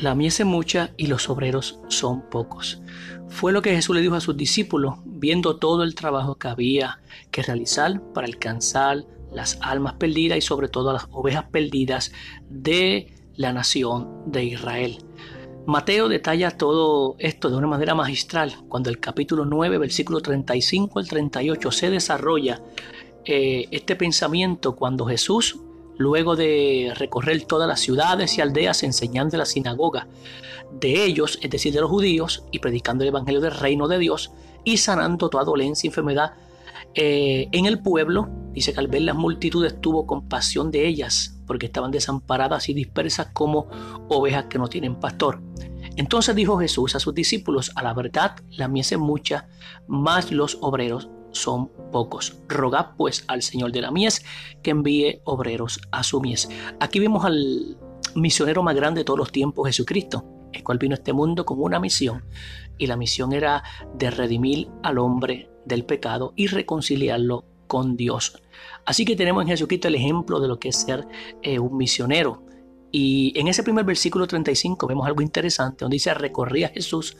la mies es mucha y los obreros son pocos. Fue lo que Jesús le dijo a sus discípulos, viendo todo el trabajo que había que realizar para alcanzar las almas perdidas y sobre todo las ovejas perdidas de la nación de Israel. Mateo detalla todo esto de una manera magistral cuando el capítulo 9, versículo 35 al 38 se desarrolla eh, este pensamiento cuando Jesús luego de recorrer todas las ciudades y aldeas enseñando en la sinagoga de ellos, es decir, de los judíos, y predicando el Evangelio del reino de Dios y sanando toda dolencia y enfermedad eh, en el pueblo. Dice que al ver las multitudes tuvo compasión de ellas, porque estaban desamparadas y dispersas como ovejas que no tienen pastor. Entonces dijo Jesús a sus discípulos, a la verdad la mies es mucha, más los obreros son pocos. Rogad pues al Señor de la mies que envíe obreros a su mies. Aquí vemos al misionero más grande de todos los tiempos, Jesucristo, el cual vino a este mundo con una misión. Y la misión era de redimir al hombre del pecado y reconciliarlo con Dios. Así que tenemos en Jesucristo el ejemplo de lo que es ser eh, un misionero. Y en ese primer versículo 35 vemos algo interesante, donde dice, recorría Jesús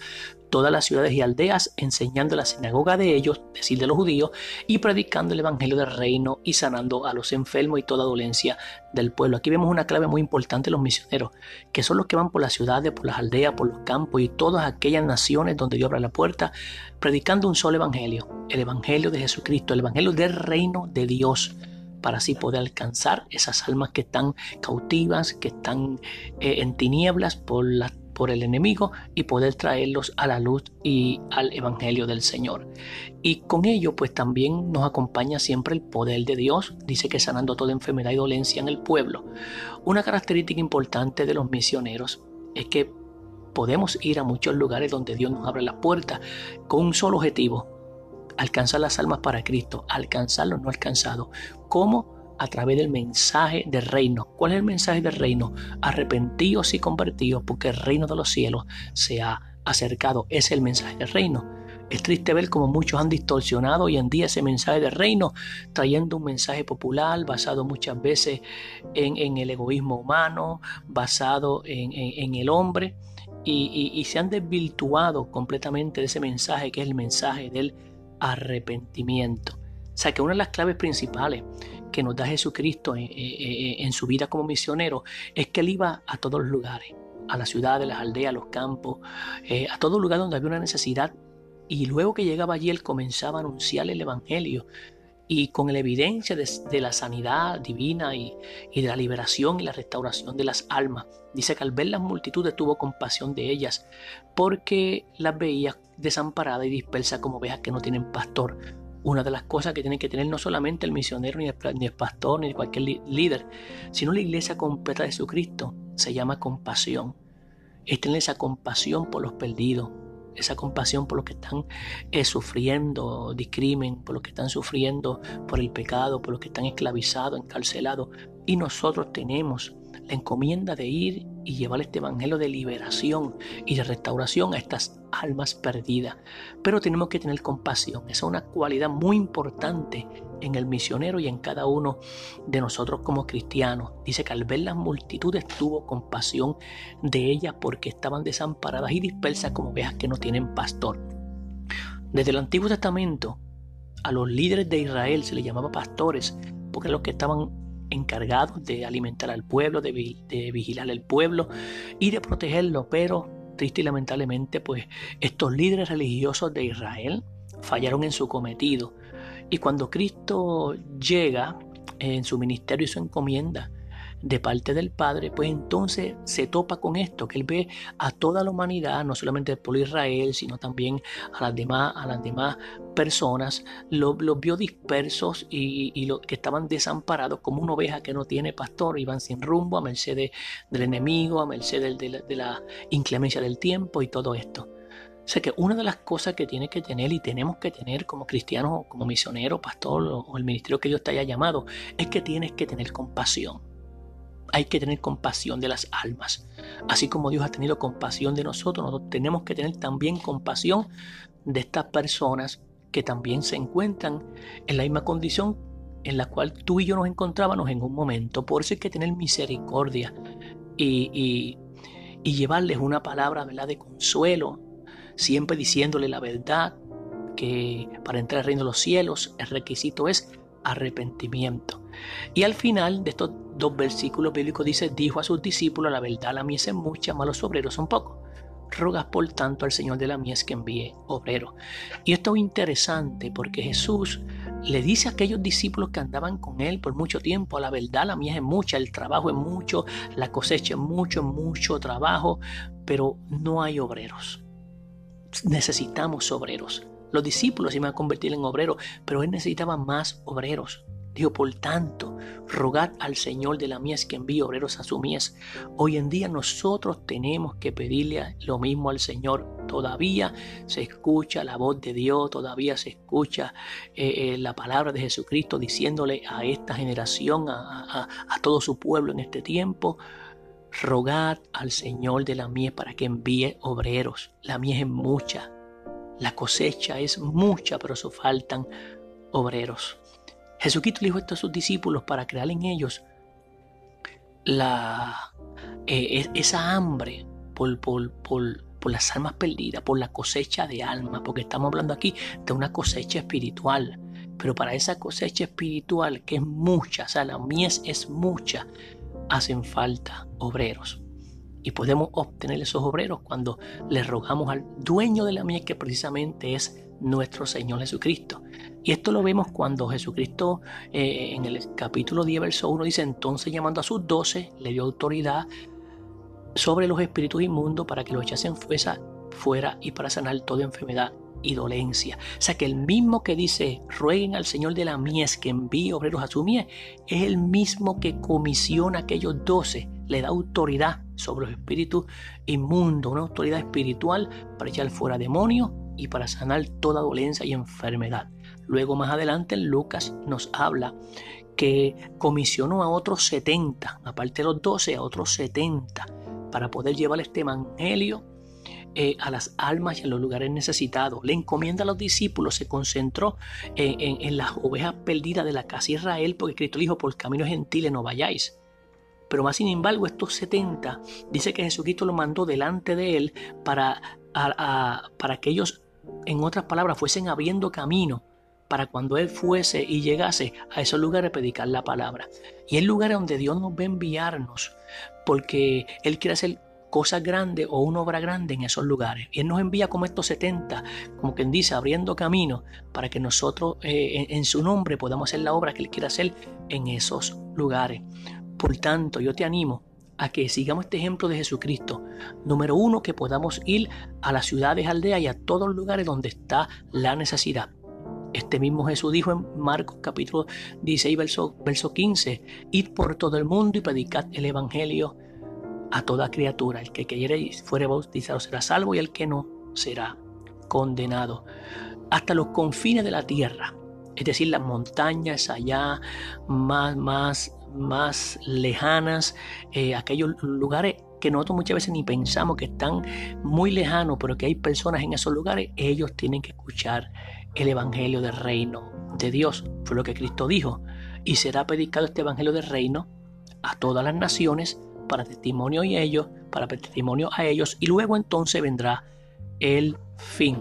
todas las ciudades y aldeas, enseñando la sinagoga de ellos, decir de los judíos, y predicando el evangelio del reino y sanando a los enfermos y toda dolencia del pueblo. Aquí vemos una clave muy importante los misioneros, que son los que van por las ciudades, por las aldeas, por los campos y todas aquellas naciones donde Dios abre la puerta, predicando un solo evangelio, el evangelio de Jesucristo, el evangelio del reino de Dios para así poder alcanzar esas almas que están cautivas, que están eh, en tinieblas por, la, por el enemigo y poder traerlos a la luz y al evangelio del Señor. Y con ello pues también nos acompaña siempre el poder de Dios, dice que sanando toda enfermedad y dolencia en el pueblo. Una característica importante de los misioneros es que podemos ir a muchos lugares donde Dios nos abre la puerta con un solo objetivo, alcanzar las almas para Cristo, alcanzar lo no alcanzado. ¿Cómo? A través del mensaje del reino. ¿Cuál es el mensaje del reino? Arrepentidos y convertidos porque el reino de los cielos se ha acercado. Es el mensaje del reino. Es triste ver cómo muchos han distorsionado hoy en día ese mensaje del reino, trayendo un mensaje popular basado muchas veces en, el egoísmo humano, basado en, el hombre, y, y, se han desvirtuado completamente de ese mensaje que es el mensaje del arrepentimiento. O sea que una de las claves principales que nos da Jesucristo en, su vida como misionero es que él iba a todos los lugares, a las ciudades, las aldeas, los campos, eh, a todo lugar donde había una necesidad. Y luego que llegaba allí, él comenzaba a anunciar el Evangelio y con la evidencia de, la sanidad divina y, y, de la liberación y la restauración de las almas. Dice que al ver las multitudes tuvo compasión de ellas porque las veía desamparada y dispersa como ovejas que no tienen pastor. Una de las cosas que tiene que tener no solamente el misionero, ni el, pastor, ni cualquier líder, sino la iglesia completa de Jesucristo, se llama compasión. Es tener esa compasión por los perdidos, esa compasión por los que están eh, sufriendo discrimen, por los que están sufriendo por el pecado, por los que están esclavizados, encarcelados. Y nosotros tenemos la encomienda de ir y llevar este evangelio de liberación y de restauración a estas almas perdidas. Pero tenemos que tener compasión. Esa es una cualidad muy importante en el misionero y en cada uno de nosotros como cristianos. Dice que al ver las multitudes tuvo compasión de ellas porque estaban desamparadas y dispersas como ovejas que no tienen pastor. Desde el Antiguo Testamento a los líderes de Israel se les llamaba pastores porque los que estaban encargados de alimentar al pueblo, de, vigilar al pueblo y de protegerlo, pero triste y lamentablemente pues estos líderes religiosos de Israel fallaron en su cometido. Y cuando Cristo llega en su ministerio y su encomienda de parte del Padre, pues entonces se topa con esto, que Él ve a toda la humanidad, no solamente por Israel, sino también a las demás, a las demás personas, los, vio dispersos y, y que estaban desamparados como una oveja que no tiene pastor, iban sin rumbo a merced del enemigo, a merced de, la, inclemencia del tiempo y todo esto. O sea que una de las cosas que tiene que tener y tenemos que tener como cristianos, como misionero, pastor o el ministerio que Dios te haya llamado, es que tienes que tener compasión hay que tener compasión de las almas. Así como Dios ha tenido compasión de nosotros, nosotros tenemos que tener también compasión de estas personas que también se encuentran en la misma condición en la cual tú y yo nos encontrábamos en un momento. Por eso hay que tener misericordia y, y llevarles una palabra ¿verdad? de consuelo, siempre diciéndole la verdad, que para entrar al reino de los cielos el requisito es arrepentimiento. Y al final de estos dos versículos bíblicos dice, dijo a sus discípulos, la verdad la mies es mucha, malos obreros son pocos. Rogas por tanto al Señor de la mies que envíe obreros. Y esto es interesante porque Jesús le dice a aquellos discípulos que andaban con él por mucho tiempo, la verdad la mies es mucha, el trabajo es mucho, la cosecha es mucho, mucho trabajo, pero no hay obreros. Necesitamos obreros. Los discípulos iban a convertir en obreros, pero él necesitaba más obreros. Dijo, por tanto, rogad al Señor de la mies que envíe obreros a su mies. Hoy en día nosotros tenemos que pedirle lo mismo al Señor. Todavía se escucha la voz de Dios, todavía se escucha eh, eh, la palabra de Jesucristo diciéndole a esta generación, a, a todo su pueblo en este tiempo, rogad al Señor de la mies para que envíe obreros. La mies es mucha, la cosecha es mucha, pero eso faltan obreros. Jesucristo dijo esto a sus discípulos para crear en ellos la, eh, esa hambre por, por, por, por las almas perdidas, por la cosecha de almas, porque estamos hablando aquí de una cosecha espiritual. Pero para esa cosecha espiritual, que es mucha, o sea, la mies es mucha, hacen falta obreros. Y podemos obtener esos obreros cuando le rogamos al dueño de la mies, que precisamente es nuestro Señor Jesucristo. Y esto lo vemos cuando Jesucristo eh, en el capítulo 10, verso 1 dice, entonces llamando a sus doce, le dio autoridad sobre los espíritus inmundos para que los echasen fuera, fuera y para sanar toda enfermedad y dolencia. O sea que el mismo que dice, rueguen al Señor de la mies que envíe obreros a su mies, es el mismo que comisiona a aquellos doce, le da autoridad sobre los espíritus inmundos, una autoridad espiritual para echar fuera demonios y para sanar toda dolencia y enfermedad. Luego más adelante Lucas nos habla que comisionó a otros 70, aparte de los 12, a otros 70, para poder llevar este evangelio eh, a las almas y a los lugares necesitados. Le encomienda a los discípulos, se concentró en, las ovejas perdidas de la casa Israel, porque Cristo dijo, por caminos gentiles no vayáis. Pero más sin embargo, estos 70, dice que Jesucristo lo mandó delante de él para, para que ellos, en otras palabras, fuesen abriendo camino para cuando Él fuese y llegase a esos lugares a predicar la palabra. Y el lugar donde Dios nos va a enviarnos, porque Él quiere hacer cosas grandes o una obra grande en esos lugares. Y Él nos envía como estos 70, como quien dice, abriendo camino para que nosotros eh, en, su nombre podamos hacer la obra que Él quiere hacer en esos lugares. Por tanto, yo te animo a que sigamos este ejemplo de Jesucristo. Número uno, que podamos ir a las ciudades, aldeas y a todos los lugares donde está la necesidad. Este mismo Jesús dijo en Marcos capítulo 16, verso, verso 15, Id por todo el mundo y predicad el Evangelio a toda criatura. El que quiere y fuere bautizado será salvo y el que no será condenado. Hasta los confines de la tierra, es decir, las montañas allá más, más, más lejanas, eh, aquellos lugares que nosotros muchas veces ni pensamos que están muy lejanos, pero que hay personas en esos lugares, ellos tienen que escuchar el Evangelio del Reino de Dios. Fue lo que Cristo dijo. Y será predicado este Evangelio del Reino a todas las naciones para testimonio y ellos, para testimonio a ellos, y luego entonces vendrá el fin.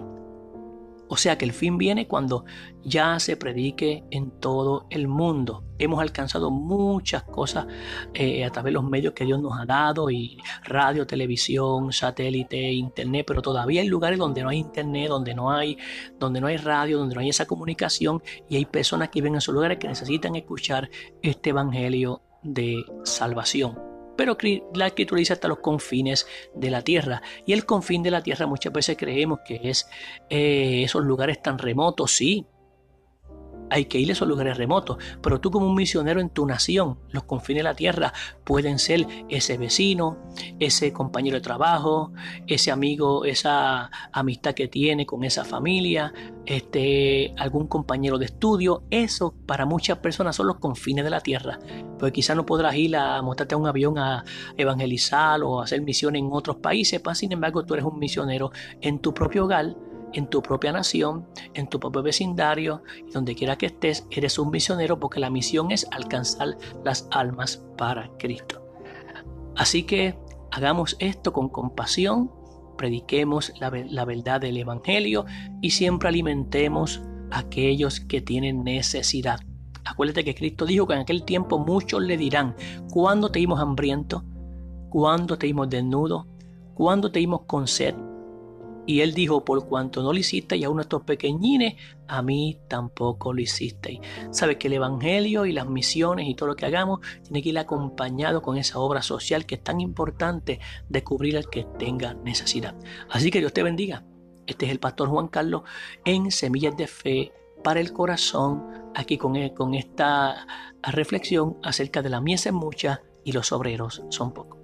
O sea que el fin viene cuando ya se predique en todo el mundo. Hemos alcanzado muchas cosas eh, a través de los medios que Dios nos ha dado, y radio, televisión, satélite, internet, pero todavía hay lugares donde no hay internet, donde no hay, donde no hay radio, donde no hay esa comunicación, y hay personas que viven en esos lugares que necesitan escuchar este evangelio de salvación pero la dice hasta los confines de la tierra. Y el confín de la tierra muchas veces creemos que es eh, esos lugares tan remotos, sí, hay que ir a esos lugares remotos. Pero tú como un misionero en tu nación, los confines de la tierra pueden ser ese vecino, ese compañero de trabajo, ese amigo, esa amistad que tiene con esa familia, este, algún compañero de estudio. Eso para muchas personas son los confines de la tierra. Porque quizás no podrás ir a montarte a un avión a evangelizar o hacer misiones en otros países. Sin embargo, tú eres un misionero en tu propio hogar en tu propia nación, en tu propio vecindario, donde quiera que estés, eres un misionero porque la misión es alcanzar las almas para Cristo. Así que Hagamos esto con compasión, prediquemos la, la verdad del Evangelio y siempre alimentemos a aquellos que tienen necesidad. Acuérdate que Cristo dijo que en aquel tiempo muchos le dirán, ¿cuándo te dimos hambriento? ¿Cuándo te dimos desnudo? ¿Cuándo te dimos con sed? Y él dijo, por cuanto no lo hicisteis a uno de estos pequeñines, a mí tampoco lo hicisteis. Sabes que el Evangelio y las misiones y todo lo que hagamos tiene que ir acompañado con esa obra social que es tan importante de cubrir al que tenga necesidad. Así que Dios te bendiga. Este es el pastor Juan Carlos en Semillas de Fe para el Corazón, aquí con, con esta reflexión acerca de la mies en mucha y los obreros son pocos.